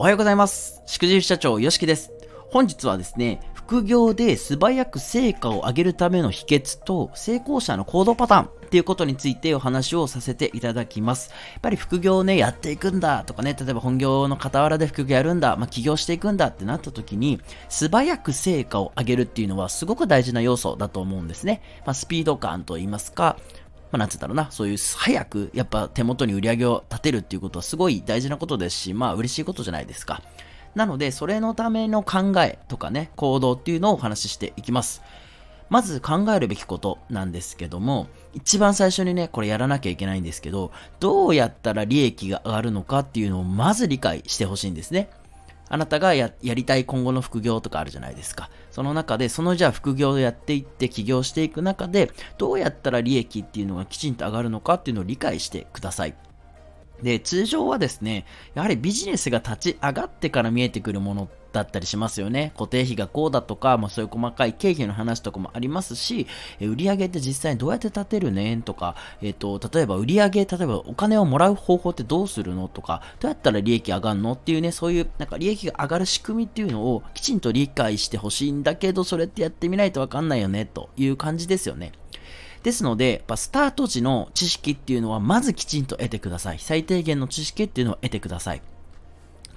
おはようございます。しくじり社長、よしきです。本日はですね、副業で素早く成果を上げるための秘訣と成功者の行動パターンっていうことについてお話をさせていただきます。やっぱり副業をね、やっていくんだとかね、例えば本業の傍らで副業やるんだ、まあ、起業していくんだってなった時に、素早く成果を上げるっていうのはすごく大事な要素だと思うんですね。まあ、スピード感と言いますか、まあ、なんつったろうな、そういう早くやっぱ手元に売り上げを立てるっていうことはすごい大事なことですし、まあ嬉しいことじゃないですか。なので、それのための考えとかね、行動っていうのをお話ししていきます。まず考えるべきことなんですけども、一番最初にね、これやらなきゃいけないんですけど、どうやったら利益が上がるのかっていうのをまず理解してほしいんですね。あなたがやりたい今後の副業とかあるじゃないですか。その中で、そのじゃあ副業をやっていって起業していく中で、どうやったら利益っていうのがきちんと上がるのかっていうのを理解してください。で、通常はですね、やはりビジネスが立ち上がってから見えてくるものってだったりしますよね。固定費がこうだとか、まあ、そういう細かい経費の話とかもありますし、え売上って実際にどうやって立てるねとか、えっ、ー、と、例えば売上、例えばお金をもらう方法ってどうするのとか、どうやったら利益上がるのっていうね、そういうなんか利益が上がる仕組みっていうのをきちんと理解してほしいんだけど、それってやってみないとわかんないよねという感じですよね。ですので、スタート時の知識っていうのはまずきちんと得てください。最低限の知識っていうのを得てください。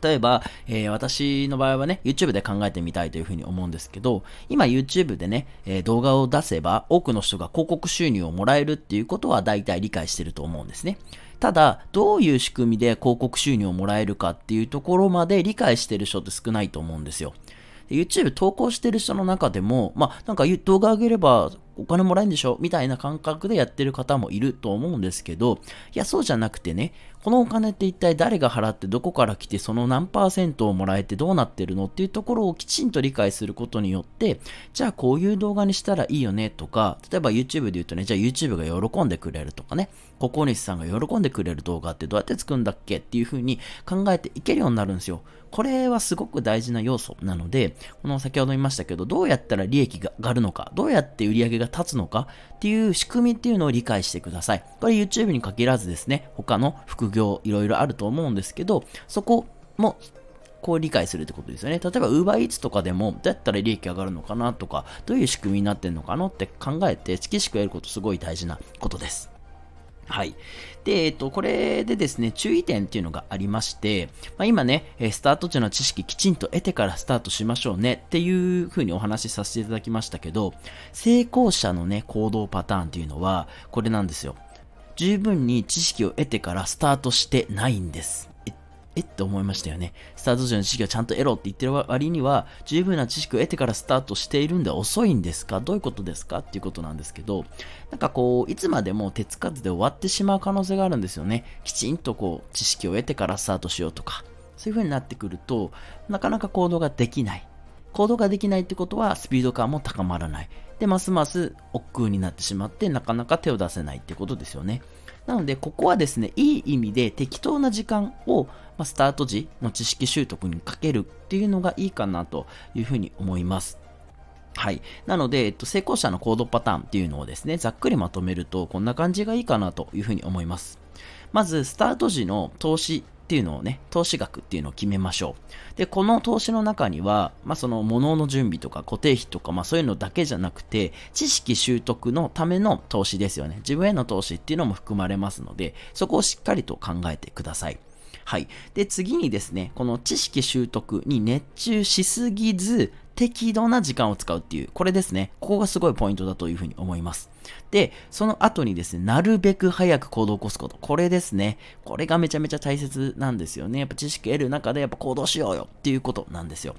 例えば、えー、私の場合はね、YouTube で考えてみたいというふうに思うんですけど、今 YouTube でね、えー、動画を出せば多くの人が広告収入をもらえるっていうことは大体理解してると思うんですね。ただ、どういう仕組みで広告収入をもらえるかっていうところまで理解してる人って少ないと思うんですよ。YouTube 投稿してる人の中でも、まあ、なんか動画上げればお金もらえるんでしょ？みたいな感覚でやってる方もいると思うんですけど、いや、そうじゃなくてね、このお金って一体誰が払ってどこから来てその何パーセントをもらえてどうなってるのっていうところをきちんと理解することによって、じゃあこういう動画にしたらいいよねとか、例えば YouTube で言うとね、じゃあ YouTube が喜んでくれるとかね、ココニスさんが喜んでくれる動画ってどうやって作るんだっけっていう風に考えていけるようになるんですよ。これはすごく大事な要素なので、この先ほど言いましたけど、どうやったら利益が上がるのか、どうやって売り上げが立つのかっていう仕組みっていうのを理解してください。これ YouTube に限らずですね、他の副業いろいろあると思うんですけど、そこもこう理解するってことですよね。例えば UberEats とかでもどうやったら利益上がるのかなとか、どういう仕組みになってんのかなって考えて、知識やることすごい大事なことです。はい。で、えっと、これでですね、注意点っていうのがありまして、まあ、今ね、スタート時の知識きちんと得てからスタートしましょうねっていう風にお話しさせていただきましたけど、成功者のね、行動パターンっていうのは、これなんですよ。十分に知識を得てからスタートしてないんです。えって思いましたよね。スタート時の知識をちゃんと得ろって言ってる割には、十分な知識を得てからスタートしているんで遅いんですか？どういうことですか？っていうことなんですけど、なんかこう、いつまでも手つかずで終わってしまう可能性があるんですよね。きちんとこう、知識を得てからスタートしようとか、そういう風になってくると、なかなか行動ができない。行動ができないってことは、スピード感も高まらない。で、ますます億劫になってしまって、なかなか手を出せないってことですよね。なので、ここはですね、いい意味で適当な時間を、まスタート時の知識習得にかけるっていうのがいいかなというふうに思います。はい。なので、えっと、成功者の行動パターンっていうのをですね、ざっくりまとめると、こんな感じがいいかなというふうに思います。まず、スタート時の投資っていうのをね、投資額っていうのを決めましょう。で、この投資の中には、まあ、その物の準備とか固定費とか、まあ、そういうのだけじゃなくて、知識習得のための投資ですよね。自分への投資っていうのも含まれますので、そこをしっかりと考えてください。はい。で、次にですね、この知識習得に熱中しすぎず、適度な時間を使うっていう、これですね。ここがすごいポイントだというふうに思います。で、その後にですね、なるべく早く行動を起こすこと。これですね。これがめちゃめちゃ大切なんですよね。やっぱ知識得る中でやっぱ行動しようよっていうことなんですよ。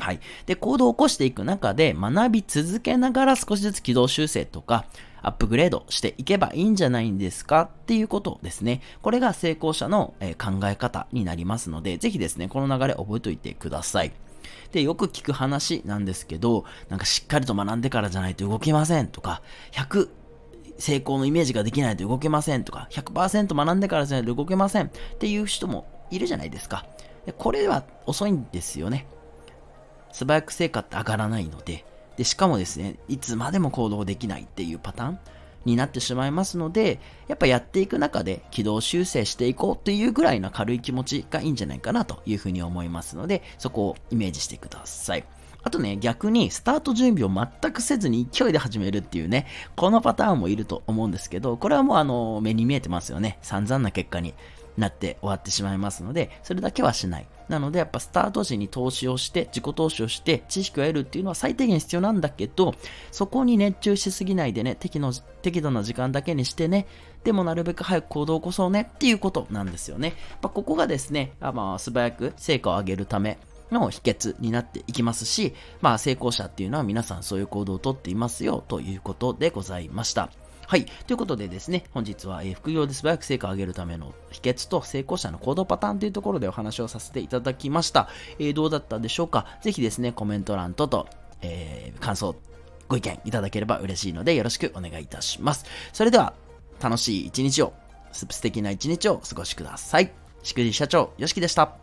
はい。で、行動を起こしていく中で学び続けながら少しずつ軌道修正とか、アップグレードしていけばいいんじゃないんですかっていうことですね。これが成功者の、え考え方になりますので、ぜひですね、この流れ覚えておいてください。で、よく聞く話なんですけど、なんかしっかりと学んでからじゃないと動けませんとか、100成功のイメージができないと動けませんとか、100%学んでからじゃないと動けませんっていう人もいるじゃないですか。でこれは遅いんですよね。素早く成果って上がらないので、で、しかもですね、いつまでも行動できないっていうパターン。になってしまいますので、やっぱやっていく中で軌道修正していこうっていうぐらいの軽い気持ちがいいんじゃないかなというふうに思いますので、そこをイメージしてください。あとね、逆にスタート準備を全くせずに勢いで始めるっていうね、このパターンもいると思うんですけど、これはもうあの、目に見えてますよね。散々な結果になって終わってしまいますので、それだけはしない。なのでやっぱスタート時に投資をして、自己投資をして、知識を得るっていうのは最低限必要なんだけど、そこに熱中しすぎないでね、適の適度な時間だけにしてね、でもなるべく早く行動を起こそうねっていうことなんですよね。まあ、ここがですね、あまあ、素早く成果を上げるため、の秘訣になっていきますし、まあ成功者っていうのは皆さんそういう行動をとっていますよということでございました。はい。ということでですね、本日は、え、副業で素早く成果を上げるための秘訣と成功者の行動パターンというところでお話をさせていただきました。えー、どうだったでしょうか？ぜひですね、コメント欄とと、えー、感想、ご意見いただければ嬉しいのでよろしくお願いいたします。それでは、楽しい一日を、素敵な一日をお過ごしください。しくじ社長、よしきでした。